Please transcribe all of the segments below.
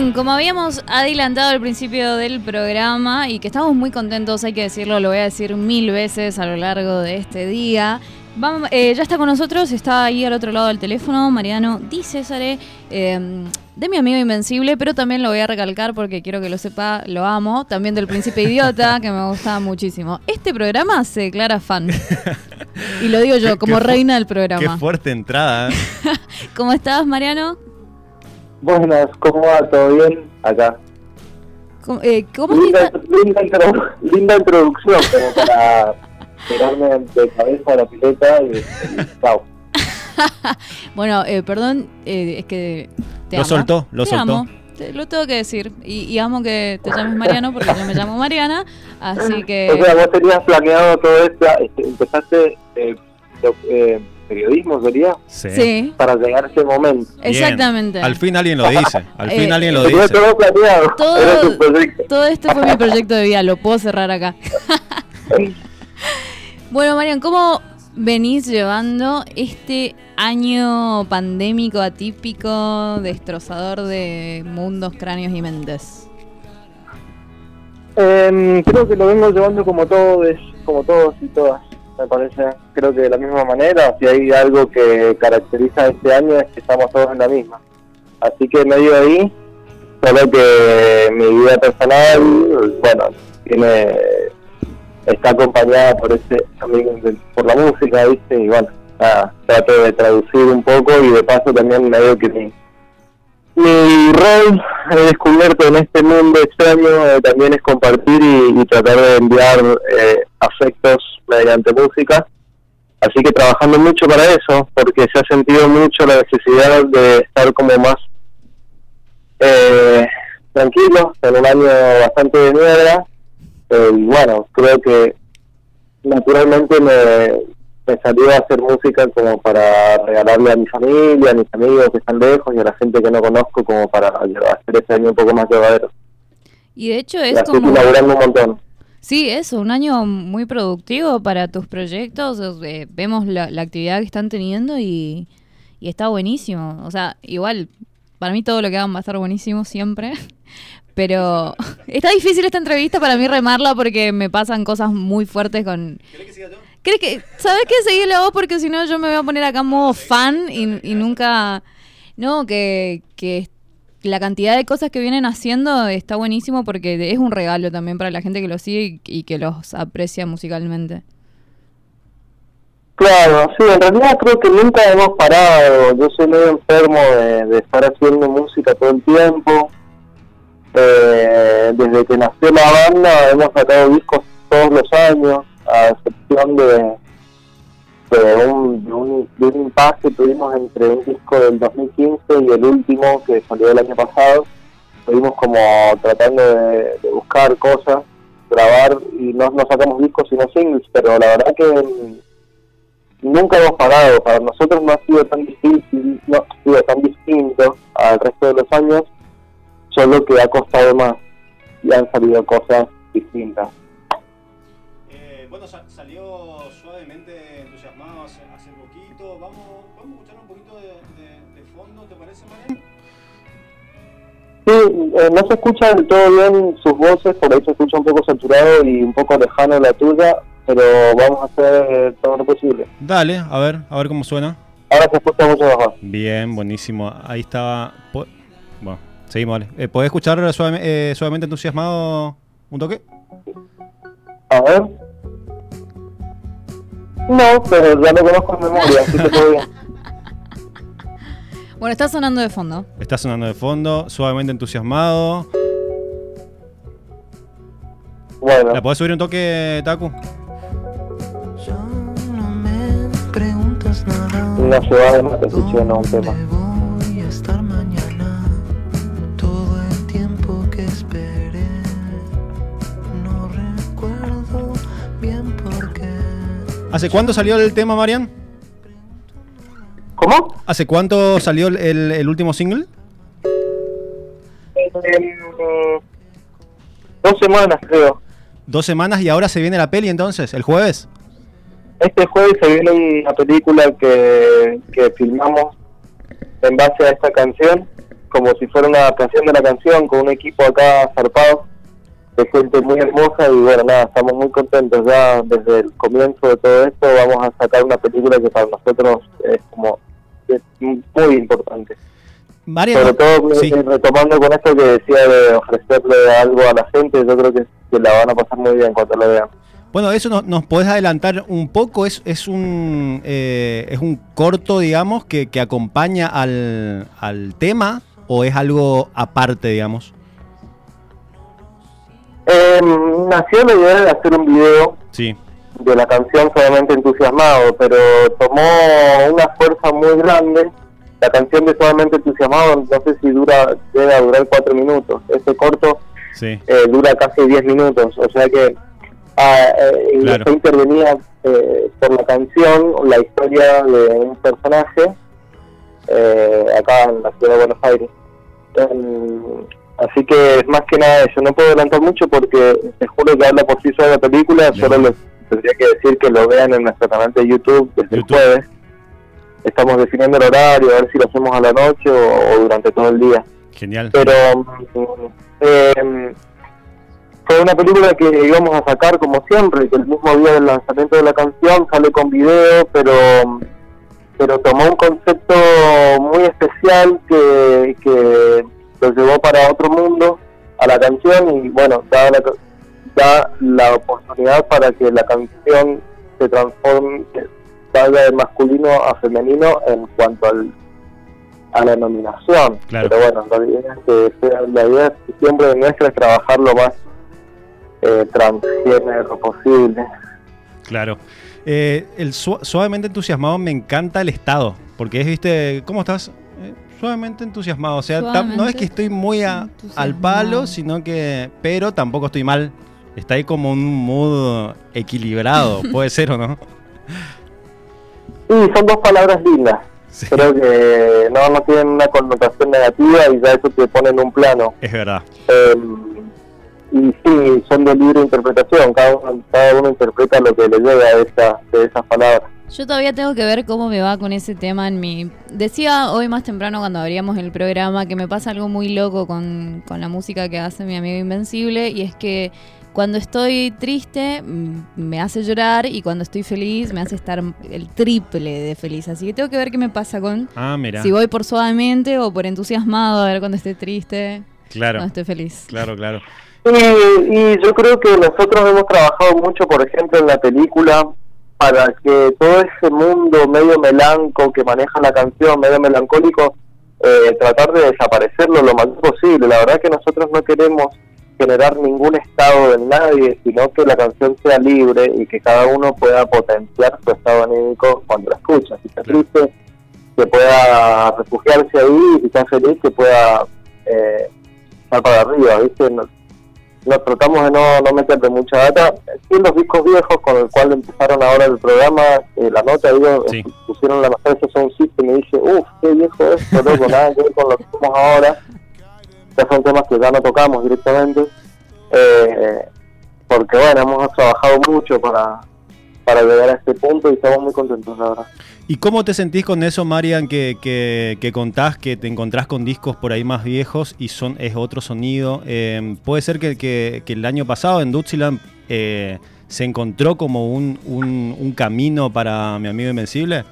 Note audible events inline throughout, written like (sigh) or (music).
bien, como habíamos adelantado al principio del programa y que estamos muy contentos, hay que decirlo, lo voy a decir mil veces a lo largo de este día. Eh, ya está con nosotros, está ahí al otro lado del teléfono, Mariano Di Césare, eh, de mi amigo Invencible, pero también lo voy a recalcar porque quiero que lo sepa, lo amo, también del Príncipe Idiota, que me gusta muchísimo. Este programa se declara fan. Y lo digo yo, (laughs) como reina del programa. Qué fuerte entrada. ¿eh? (laughs) ¿Cómo estás, Mariano? Buenas, ¿cómo va? ¿Todo bien? Acá. ¿Cómo, eh, linda, (laughs) linda, introducción, como para tirarme de cabeza a la pileta y, chao. (laughs) bueno, eh, perdón, eh, es que te lo soltó, lo soltó. lo tengo que decir. Y, amo que te llames Mariano porque yo me llamo Mariana. Así que. O sea, vos tenías planeado todo esto. Este, empezaste. Eh, eh, periodismo sería sí. para llegar a ese momento. Exactamente. Al fin alguien lo dice. Al fin eh, alguien lo dice. Todo planeado. Todo, todo esto fue mi proyecto de vida. Lo puedo cerrar acá. (laughs) bueno, Marian, ¿cómo venís llevando este año pandémico atípico, destrozador de mundos, cráneos y mentes? Eh, creo que lo vengo llevando como todos, como todos y todas me parece. Creo que de la misma manera, si hay algo que caracteriza este año es que estamos todos en la misma. Así que medio ahí, solo que mi vida personal, bueno, tiene está acompañada por ese también por la música, ¿viste? Y bueno, trato de traducir un poco y de paso también medio que mi, mi rol he descubierto en este mundo extraño eh, también es compartir y, tratar de enviar eh, afectos mediante música. Así que trabajando mucho para eso, porque se ha sentido mucho la necesidad de estar como más eh, tranquilos en un año bastante de mierda. Eh, y bueno, creo que naturalmente me, me salió a hacer música como para regalarle a mi familia, a mis amigos que están lejos y a la gente que no conozco como para hacer ese año un poco más llevadero. Y de hecho es como... un montón. Sí, eso, un año muy productivo para tus proyectos. Eh, vemos la, actividad que están teniendo y, está buenísimo. O sea, igual, para mí todo lo que hagan va a estar buenísimo siempre. (laughs) Pero (laughs) está difícil esta entrevista para mí remarla porque me pasan cosas muy fuertes con... ¿Querés que siga yo? ¿Crees que, ¿Sabes qué? Seguirle la voz porque si no yo me voy a poner acá modo fan y, y nunca... No, que, que la cantidad de cosas que vienen haciendo está buenísimo porque es un regalo también para la gente que los sigue y, que los aprecia musicalmente. Claro, sí, en realidad creo que nunca hemos parado. Yo soy medio enfermo de, estar haciendo música todo el tiempo. Eh, desde que nació la banda hemos sacado discos todos los años, a excepción de, de un, de un, de un impasse que tuvimos entre un disco del 2015 y el último que salió el año pasado. Estuvimos como tratando de, buscar cosas, grabar y no, no sacamos discos sino singles, pero la verdad que nunca hemos parado. Para nosotros no ha sido tan difícil, no ha sido tan distinto al resto de los años, solo que ha costado más y han salido cosas distintas. Eh, bueno, salió suavemente entusiasmado hace, hace poquito. Vamos, vamos a escuchar un poquito de, de, fondo, ¿te parece, Mariano? Sí, eh, no se escucha del todo bien sus voces, por ahí se escucha un poco saturado y un poco lejano la tuya, pero vamos a hacer todo lo posible. Dale, a ver, a ver cómo suena. Ahora se escucha mucho mejor. Bien, buenísimo. Ahí estaba. Seguimos, vale. Eh, ¿Podés escuchar suave, eh, suavemente entusiasmado un toque? A ver. No, pero ya lo conozco en memoria, así que todo bien. (laughs) Bueno, está sonando de fondo. Está sonando de fondo, suavemente entusiasmado. Bueno. ¿La podés subir un toque, Taku? No se va de más escuché no un tema. ¿Hace cuándo salió el tema, Marian? ¿Cómo? ¿Hace cuánto salió el, el último single? Eh, dos semanas, creo. Dos semanas y ahora se viene la peli entonces, el jueves. Este jueves se viene una película que, que filmamos en base a esta canción, como si fuera una adaptación de la canción, con un equipo acá zarpado, de gente muy hermosa y bueno, nada, estamos muy contentos ya desde el comienzo de todo esto, vamos a sacar una película que para nosotros es como es muy importante. María, Sobre todo sí. eh, retomando con esto que decía de ofrecerle algo a la gente, yo creo que, que la van a pasar muy bien cuando lo vean. Bueno, eso nos, nos podés adelantar un poco. Es, es un eh, es un corto, digamos, que, que acompaña al, al tema o es algo aparte, digamos. Eh, nació la idea de hacer un video Sí, de la canción Suavemente Entusiasmado, pero tomó una fuerza muy grande. La canción de Suavemente Entusiasmado, no sé si dura, debe durar cuatro minutos. Este corto sí, eh, dura casi 10 minutos, o sea que ah, eh, y Claro. intervenía eh, por la canción, la historia de un personaje eh, acá en la ciudad de Buenos Aires. Así que es más que nada eso, no puedo adelantar mucho porque te juro que habla por sí sola la película, Bien. solo les tendría que decir que lo vean en nuestro canal de YouTube desde YouTube. el jueves. Estamos definiendo el horario, a ver si lo hacemos a la noche o- o durante todo el día genial. pero eh, fue una película que íbamos a sacar como siempre, que el mismo día del lanzamiento de la canción sale con video, pero pero tomó un concepto muy especial que, que lo llevó para otro mundo a la canción y bueno, da la, da la oportunidad para que la canción se transforme, vaya de masculino a femenino en cuanto al a la nominación. Claro. Pero bueno, la idea, es que sea- la idea es- siempre nuestra es trabajar lo más eh, transgénero posible. Claro. Eh, el su- suavemente entusiasmado me encanta el estado, porque es, viste, ¿cómo estás? Eh, suavemente entusiasmado, o sea, no es que estoy muy a- al palo, sino que, pero tampoco estoy mal. Está ahí como un mood equilibrado, (laughs) puede ser o no. Y son dos palabras lindas. Sí, Creo que no, no tienen una connotación negativa y ya eso te pone en un plano. es verdad. Eh, y sí, son de libre interpretación, cada uno, cada uno interpreta lo que le llega de, esa, de esas palabras. Yo todavía tengo que ver cómo me va con ese tema en mi... Decía hoy más temprano cuando abríamos el programa que me pasa algo muy loco con, con la música que hace mi amigo Invencible y es que cuando estoy triste mm, me hace llorar y cuando estoy feliz me hace estar el triple de feliz. Así que tengo que ver qué me pasa con... Ah, mira. Si voy por suavemente o por entusiasmado, a ver cuando esté triste, Claro, cuando esté feliz. claro, claro. Y, y yo creo que nosotros hemos trabajado mucho, por ejemplo, en la película para que todo ese mundo medio melanco que maneja la canción, medio melancólico, eh, tratar de desaparecerlo lo más posible. La verdad que nosotros no queremos generar ningún estado en nadie, sino que la canción sea libre y que cada uno pueda potenciar su estado anímico cuando la escucha. Si está triste, que pueda refugiarse ahí, y si está feliz, que pueda eh, estar para arriba, ¿viste? No- nos tratamos de no, no meterle mucha data. Sí, los discos viejos con el cual empezaron ahora el programa, eh, la nota, Sí. eh, pusieron la Mercedes Sound System y me dice, uff, qué viejo esto, loco, nada que ver con lo que hacemos ahora. Ya son temas que ya no tocamos directamente. Eh, porque bueno, hemos trabajado mucho para, para llegar a este punto y estamos muy contentos, la verdad. ¿Y cómo te sentís con eso, Marian, que, que, que contás que te encontrás con discos por ahí más viejos y son es otro sonido? Eh, ¿Puede ser que, que- que el año pasado en Dutziland eh, se encontró como un, un- un camino para mi amigo Invencible?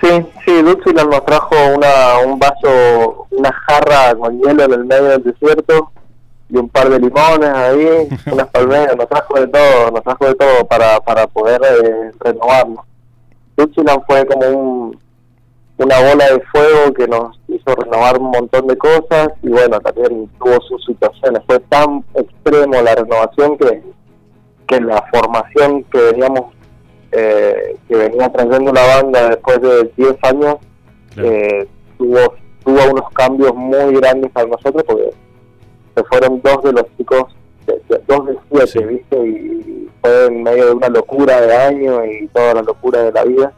Sí, sí, Dutziland nos trajo una, un vaso, una jarra con hielo en el medio del desierto y un par de limones ahí, (laughs) unas palmeras, nos trajo de todo, nos trajo de todo para, para poder eh, renovarnos. Dutziland fue como un, una bola de fuego que nos hizo renovar un montón de cosas y bueno, también tuvo sus situaciones. Fue tan extremo la renovación que, que la formación que veníamos eh, que venía trayendo la banda después de 10 años Claro. eh, tuvo, tuvo unos cambios muy grandes para nosotros porque se fueron dos de los chicos, de- de- dos de siete, Sí. ¿viste? Y fue en medio de una locura de año y toda la locura de la vida.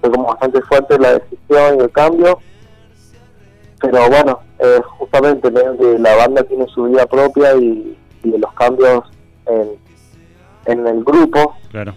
fue como bastante fuerte la decisión y el cambio. Pero bueno, eh, justamente la banda tiene su vida propia y, y los cambios en, en el grupo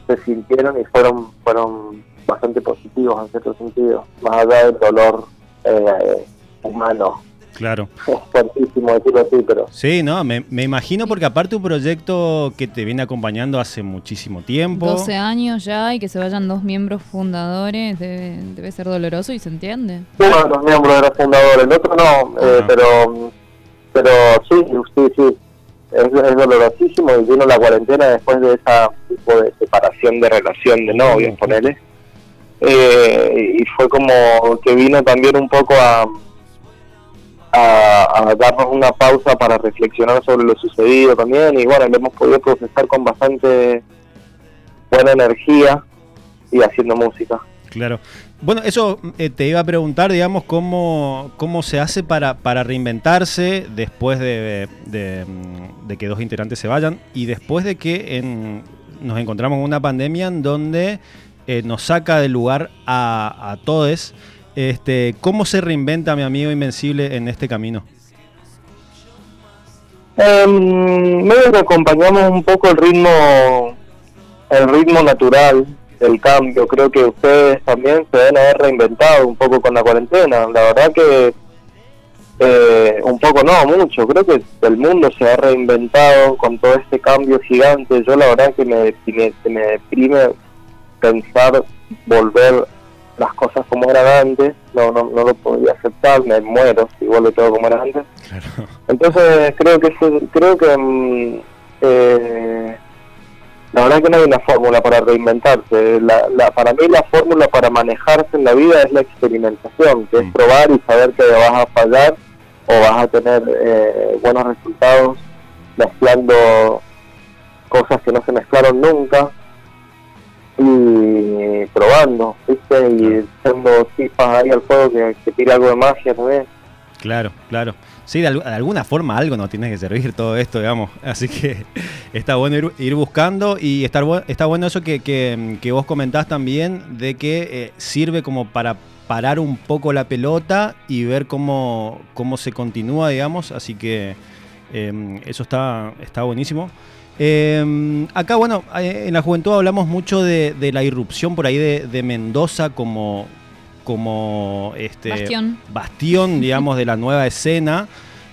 se sintieron y fueron fueron bastante positivos en cierto sentido, más allá del dolor eh, humano Claro. Es fuertísimo decirlo así, pero... Sí, no, me, imagino porque aparte un proyecto que te viene acompañando hace muchísimo tiempo. 12 años ya y que se vayan dos miembros fundadores debe, debe ser doloroso y se entiende. Uno de los miembros era fundador, el otro no, eh, pero pero sí, sí, sí. Es, dolorosísimo y vino la cuarentena después de esa tipo de separación de relación de novios, ponele. Eh, y fue como que vino también un poco a a, darnos una pausa para reflexionar sobre lo sucedido también y bueno, lo hemos podido procesar con bastante buena energía y haciendo música. Claro. Bueno, eso eh, te iba a preguntar, digamos, cómo, cómo se hace para, para reinventarse después de, de, que dos integrantes se vayan y después de que en, nos encontramos en una pandemia en donde eh, nos saca del lugar a, a todos este, ¿Cómo se reinventa mi amigo Invencible en este camino? Eh, medio que acompañamos un poco el ritmo, el ritmo natural del cambio. Creo que ustedes también se deben haber reinventado un poco con la cuarentena. La verdad que eh, un poco no, mucho. Creo que el mundo se ha reinventado con todo este cambio gigante. Yo la verdad que me, me, me deprime pensar volver las cosas como eran antes, no, no, no lo podía aceptar, me muero si vuelve todo como era antes. Entonces creo que creo que mm, eh, la verdad que no hay una fórmula para reinventarse. La, la, para mí la fórmula para manejarse en la vida es la experimentación, que es mm. probar y saber que vas a fallar o vas a tener eh, buenos resultados mezclando cosas que no se mezclaron nunca y probando, ¿viste? Y echando chispas ahí al fuego que, que tire algo de magia también. Claro, claro. Sí, de, alguna forma algo nos tiene que servir todo esto, digamos. (laughs) Así que está bueno ir, buscando y estar, está bueno eso que, que, vos comentás también de que eh, sirve como para parar un poco la pelota y ver cómo, cómo se continúa, digamos. Así que em, eso está, está buenísimo. Eh, acá, bueno, eh, en la juventud hablamos mucho de, la irrupción por ahí de, Mendoza como, como este bastión. (laughs) digamos, de la nueva escena.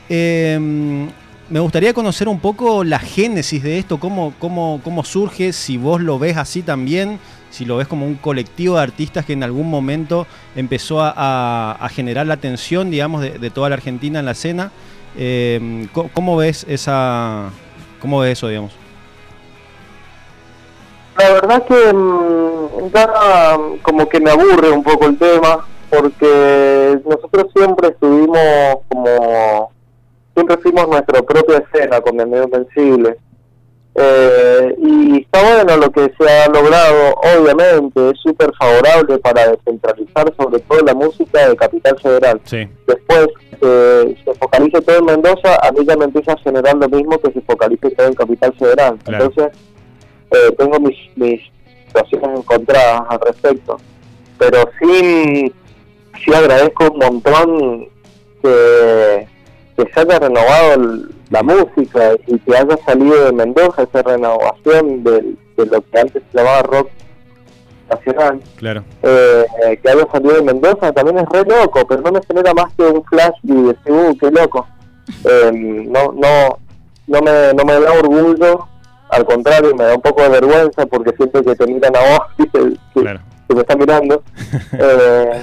Em, me gustaría conocer un poco la génesis de esto, cómo, cómo, cómo surge, si vos lo ves así también, si lo ves como un colectivo de artistas que en algún momento empezó a, generar la atención, digamos, de, toda la Argentina en la escena. Em, ¿cómo, ves esa, ¿Cómo ves eso, digamos? La verdad que mm, ya como que me aburre un poco el tema, porque nosotros siempre estuvimos como, siempre fuimos nuestra propia escena con el medio sensible. Eh, y está bueno lo que se ha logrado, obviamente, es súper favorable para descentralizar sobre todo la música de Capital Federal. Después eh, se focalice todo en Mendoza, a mí ya me empieza a generar lo mismo que se focalice todo en Capital Federal. Entonces, eh, tengo mis, mis situaciones encontradas al respecto, pero sí, sí agradezco un montón que que se haya renovado la música y que haya salido de Mendoza esa renovación de, lo que antes se llamaba rock nacional. Claro. Eh, que haya salido de Mendoza también es re loco, pero no me genera más que un flash y decir, uh, qué loco. (laughs) Em, no, no, no, me, no me da orgullo, al contrario, me da un poco de vergüenza porque siento que te miran a vos (laughs) y que, me están mirando. (laughs) eh,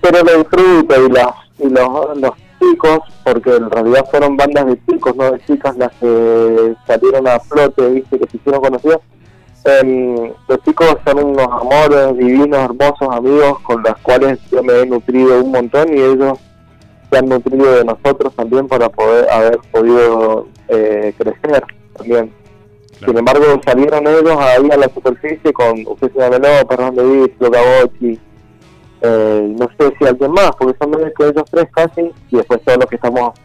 pero lo disfruto y, las, y los, los chicos, porque en realidad fueron bandas de chicos, no de chicas las que salieron a flote, viste, que se hicieron conocidos. Em, los chicos son unos amores divinos, hermosos amigos con los cuales yo me he nutrido un montón y ellos se han nutrido de nosotros también para poder haber podido eh, crecer también. Sin embargo, salieron ellos ahí a la superficie con se llama Perrón de Visto, Gabochi, eh, no sé si alguien más, porque son menos que ellos tres casi, y después todos los que estamos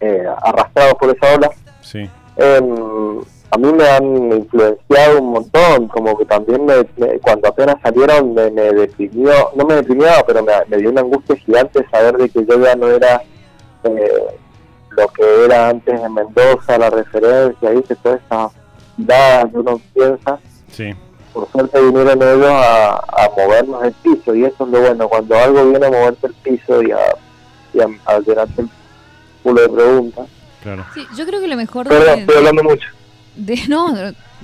eh, arrastrados por esa ola. Sí. Em, a mí me han influenciado un montón, como que también me, cuando apenas salieron me, deprimió, no me deprimió, pero me, dio una angustia gigante saber de que yo ya no era eh, lo que era antes en Mendoza, la referencia, ¿viste? Todas esas miradas que uno piensa. Sí. Por suerte vinieron ellos a, a movernos el piso, y eso es lo bueno, cuando algo viene a moverte el piso y a, y a, llenarte el culo de preguntas. Claro. Sí, yo creo que lo mejor... Perdón, estoy hablando mucho no,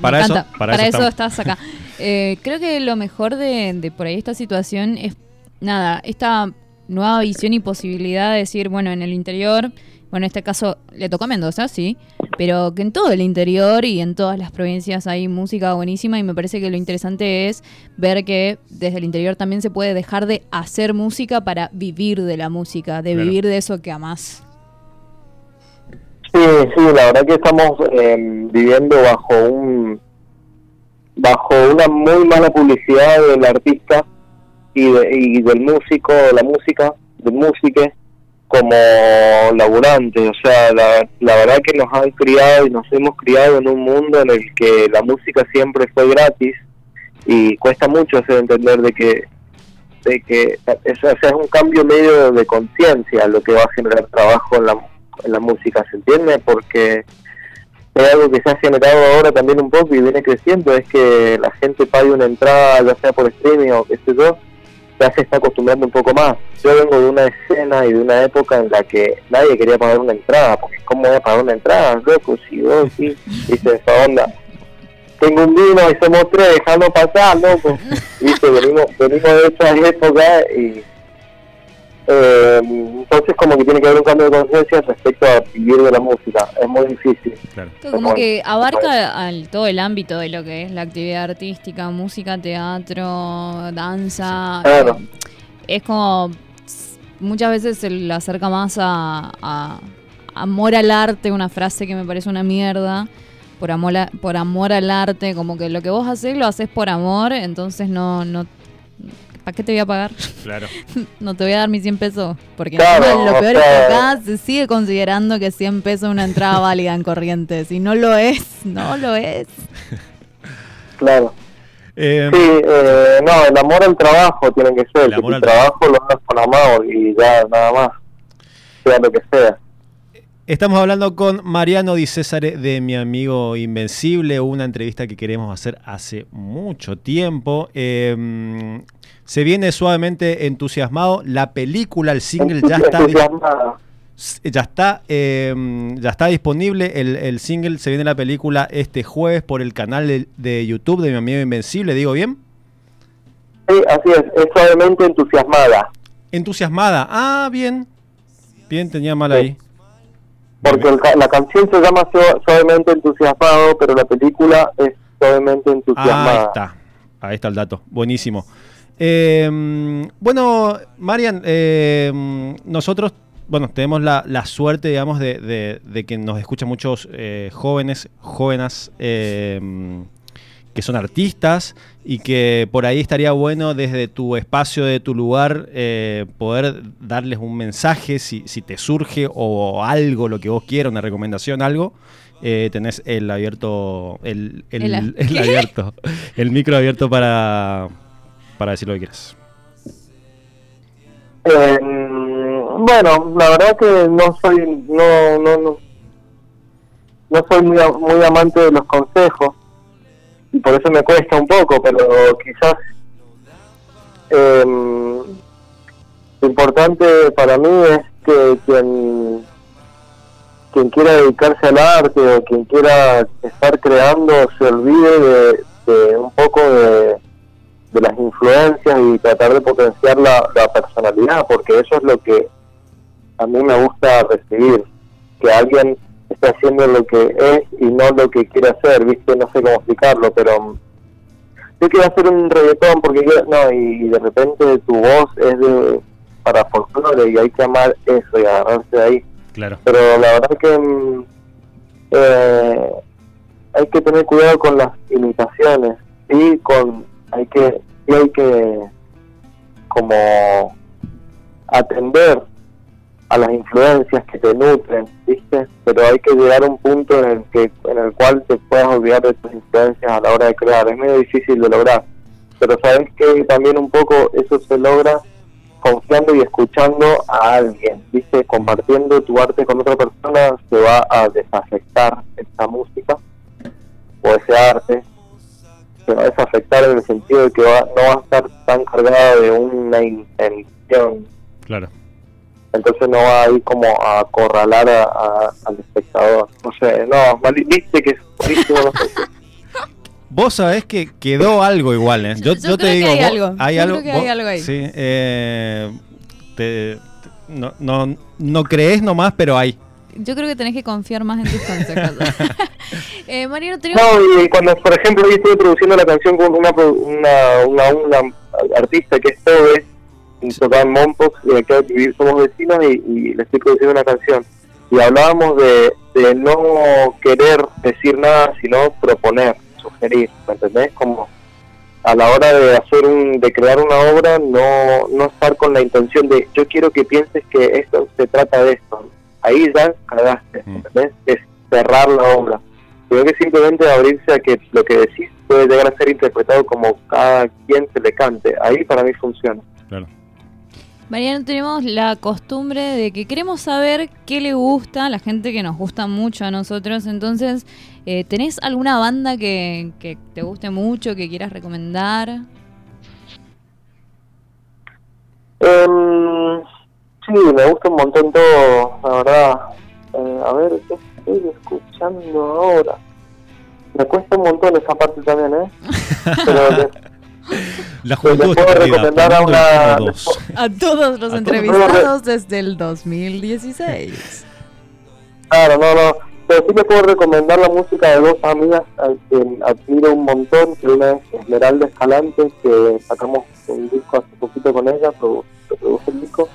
para eso, para, eso, estás acá. (laughs) Eh, creo que lo mejor de, por ahí esta situación es, nada, esta nueva visión y posibilidad de decir, bueno, en el interior, bueno, en este caso le tocó a Mendoza, sí, pero que en todo el interior y en todas las provincias hay música buenísima y me parece que lo interesante es ver que desde el interior también se puede dejar de hacer música para vivir de la música, de vivir de eso que amás. Sí, sí, la verdad que estamos em, viviendo bajo un bajo una muy mala publicidad del artista y, y del músico, la música, del músico como laburante. O sea, la, la verdad que nos han criado y nos hemos criado en un mundo en el que la música siempre fue gratis y cuesta mucho hacer entender de que de que es, es un cambio medio de conciencia lo que va a generar trabajo en la en la música, ¿se entiende? Porque es algo que se ha generado ahora también un poco y viene creciendo, es que la gente pague una entrada, ya sea por streaming o qué sé yo, ya se está acostumbrando un poco más. Yo vengo de una escena y de una época en la que nadie quería pagar una entrada, porque ¿cómo voy a pagar una entrada, loco? Si vos sí, dice esa onda. Tengo un vino y somos tres, dejando pasar, loco. (laughs) Dice, venimos, venimos de esa época y eh, entonces como que tiene que haber un cambio de conciencia respecto a vivir de la música. Es muy difícil. Como que abarca al, todo el ámbito de lo que es la actividad artística, música, teatro, danza. Eh, es como muchas veces se le acerca más a, amor al arte, una frase que me parece una mierda. Por amor, por amor al arte, como que lo que vos haces lo haces por amor, entonces no, no ¿para qué te voy a pagar? Claro. (laughs) no te voy a dar mis 100 pesos. Porque lo peor es que acá se sigue considerando que 100 pesos es una entrada válida en corriente. Si no lo es, no lo es. (laughs) Claro. Eh, sí, eh, no, el amor al trabajo tiene que ser. El, el trabajo lo hagas con amor y ya, nada más. Sea lo que sea. Estamos hablando con Mariano Di César de Mi Amigo Invencible, una entrevista que queremos hacer hace mucho tiempo. Eh, se viene suavemente entusiasmado. La película, el single ya está. Ya está, em, ya está disponible el, el, single. Se viene la película este jueves por el canal de, YouTube de mi amigo Invencible. ¿Digo bien? Sí, así es. Es suavemente entusiasmada. Entusiasmada. Ah, bien. Bien, tenía mal ahí. Porque la canción se llama Suavemente entusiasmado, pero la película es suavemente entusiasmada. ahí está. Ahí está el dato. Buenísimo. Eh, bueno, Marian, eh, nosotros bueno, tenemos la, suerte, digamos, de, que nos escuchan muchos eh, jóvenes, jóvenes em, que son artistas y que por ahí estaría bueno desde tu espacio, de tu lugar, eh, poder darles un mensaje si, te surge o algo, lo que vos quieras, una recomendación, algo. Eh, tenés el abierto, el, el abierto, el micro abierto para, para decir lo que quieras. Eh, bueno, la verdad que no soy no no no, no soy muy, muy amante de los consejos y por eso me cuesta un poco, pero quizás eh, lo importante para mí es que quien quien quiera dedicarse al arte o quien quiera estar creando se olvide de un poco de de las influencias y tratar de potenciar la, personalidad, porque eso es lo que a mí me gusta recibir, que alguien esté haciendo lo que es y no lo que quiere hacer, viste, no sé cómo explicarlo, pero yo quiero hacer un reggaetón porque no, y, de repente tu voz es de para folclore y hay que amar eso y agarrarse de ahí. Claro. Pero la verdad que mm, eh, hay que tener cuidado con las imitaciones y con hay que hay que como atender a las influencias que te nutren, ¿viste? Pero hay que llegar a un punto en el, que, en el cual te puedas olvidar de tus influencias a la hora de crear. Es medio difícil de lograr. Pero sabes que también un poco eso se logra confiando y escuchando a alguien, ¿viste? Compartiendo tu arte con otra persona se va a desafectar esa música o ese arte. Se va a desafectar en el sentido de que va, no va a estar tan cargada de una intención Claro. entonces no va a ir como a acorralar a- a- al espectador. No sé, no, mal- viste que es buenísimo, no sé. (laughs) Vos sabés que quedó algo igual, ¿eh? Yo- yo creo que hay vos- algo. Yo creo que hay algo ahí. Sí, eh, te- te- no, no, no crees nomás, pero hay. Yo creo que tenés que confiar más en tus consejos. (laughs) (laughs) eh, Mariano, tenemos... No, y cuando, por ejemplo, yo estuve produciendo la canción con una, pro- una, una, una artista que es Tobe, y tocaba en Mompox, y acá de vivir somos vecinos, y, y le estoy produciendo una canción. Y hablábamos de, de no querer decir nada, sino proponer, sugerir, ¿me entendés? Como a la hora de hacer un, de crear una obra, no, no estar con la intención de yo quiero que pienses que esto se trata de esto. Ahí ya cagaste, Mm. ¿entendés? Es cerrar la obra. Creo que simplemente abrirse a que lo que decís puede llegar a ser interpretado como cada quien se le cante. Ahí para mí funciona. Claro. Mariano, tenemos la costumbre de que queremos saber qué le gusta a la gente que nos gusta mucho a nosotros. Entonces, eh, ¿tenés alguna banda que, que te guste mucho, que quieras recomendar? Em, sí, me gusta un montón todo, la verdad. Eh, a ver, ¿qué estoy escuchando ahora? Me cuesta un montón esa parte también, ¿eh? (laughs) Pero La Pues juventud puedo recomendar a una- dos. (laughs) A todos los A entrevistados desde el 2016. Claro, no, no. Pero sí le puedo recomendar la música de dos amigas a quien admiro un montón, que una es Esmeralda Escalante, que sacamos un disco hace poquito con ella, produ- que produce el disco,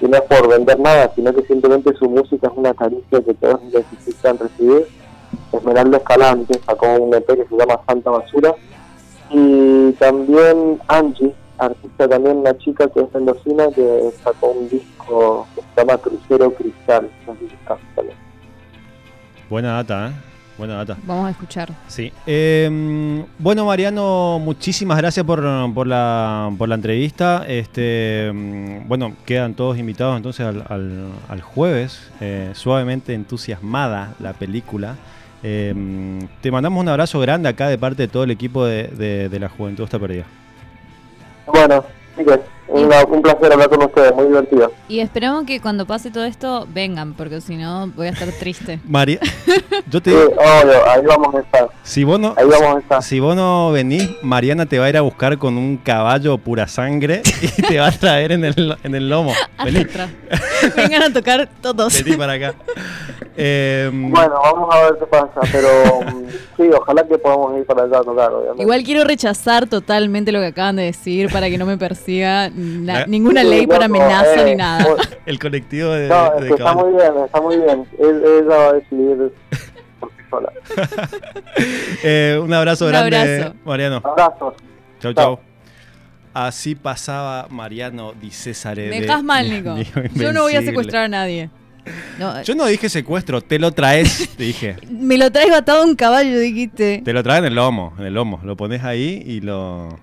y no es por vender nada, sino que simplemente su música es una caricia que todos necesitan recibir. Esmeralda Escalante sacó un EP que se llama Santa Basura, y también Angie, artista también, una chica que es mendocina, que sacó un disco que se llama Crucero Cristal. Buena data, ¿eh? Buena data. Vamos a escuchar. Sí. Eh, bueno, Mariano, muchísimas gracias por, por la, por la entrevista. Este, mm, bueno, quedan todos invitados entonces al, al- al jueves. eh, suavemente entusiasmada la película. Eh, te mandamos un abrazo grande acá de parte de todo el equipo de, de- de la Juventud está perdida. Bueno, chicos, un placer hablar con ustedes, muy divertido. Y esperamos que cuando pase todo esto vengan, porque si no voy a estar triste. (laughs) María, yo te Sí, digo, obvio, ahí vamos a estar, si vos no, ahí vamos a estar. si vos no venís, Mariana te va a ir a buscar con un caballo pura sangre (laughs) y te va a traer en el, en el lomo. Vení. Vengan a tocar todos. Vení para acá. (laughs) Eh, Bueno, vamos a ver qué pasa, pero mm, sí, ojalá que podamos ir para allá a tocar, obviamente. Igual quiero rechazar totalmente lo que acaban de decir para que no me persiga na- La- ninguna Sí, ley para amenaza eh, ni nada. muy- (laughs) el colectivo de, No, de está muy bien, está muy bien. Él- Ella va a decidir por sí sola. (laughs) Eh, un abrazo Un grande, abrazo. Mariano. Abrazos. Chau, Chau. chau. Así pasaba Mariano Di César. Me dejas mal, (laughs) Nico. Yo no voy a secuestrar a nadie. No, Yo no dije secuestro, te lo traes, te dije. me lo traigo atado a un caballo, dijiste. Te lo traes en el lomo, en el lomo. Lo pones ahí y lo.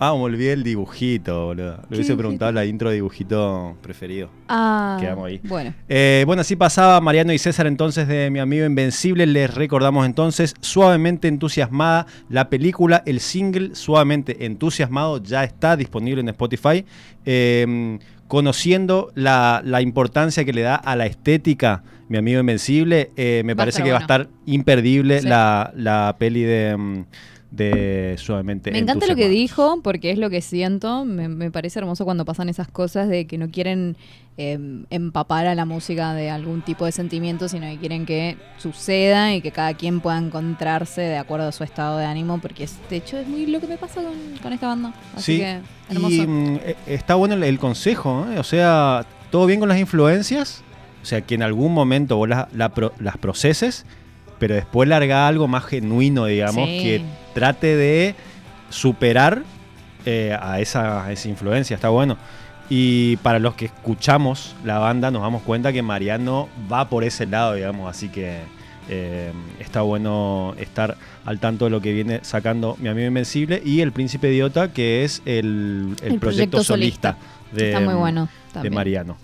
Ah, me olvidé el dibujito, boludo. Le hubiese preguntado la intro de dibujito preferido. Ah, Quedamos ahí. Bueno, Eh, bueno, así pasaba Mariano y César entonces de Mi Amigo Invencible. Les recordamos entonces Suavemente Entusiasmada, la película, el single Suavemente Entusiasmado ya está disponible en Spotify. Eh, conociendo la, la importancia que le da a la estética Mi Amigo Invencible, eh, me Va parece que va a estar imperdible Sí. la, la peli de, mm, de Suavemente me encanta lo que dijo porque es lo que siento. Me, me parece hermoso cuando pasan esas cosas de que no quieren eh, empapar a la música de algún tipo de sentimiento, sino que quieren que suceda y que cada quien pueda encontrarse de acuerdo a su estado de ánimo, porque es- de hecho es muy lo que me pasa con, con esta banda. Así Sí, que hermoso. Y mm, eh, está bueno el, el consejo, ¿eh? o sea, todo bien con las influencias, o sea, que en algún momento vos la- la pro- las proceses, pero después larga algo más genuino, digamos, Sí. que trate de superar eh, a, esa, a esa influencia, está bueno. Y para los que escuchamos la banda nos damos cuenta que Mariano va por ese lado, digamos, así que eh, está bueno estar al tanto de lo que viene sacando Mi Amigo Invencible y El Príncipe Idiota, que es el, el El proyecto, proyecto solista, solista. de, Está muy bueno de también. Mariano.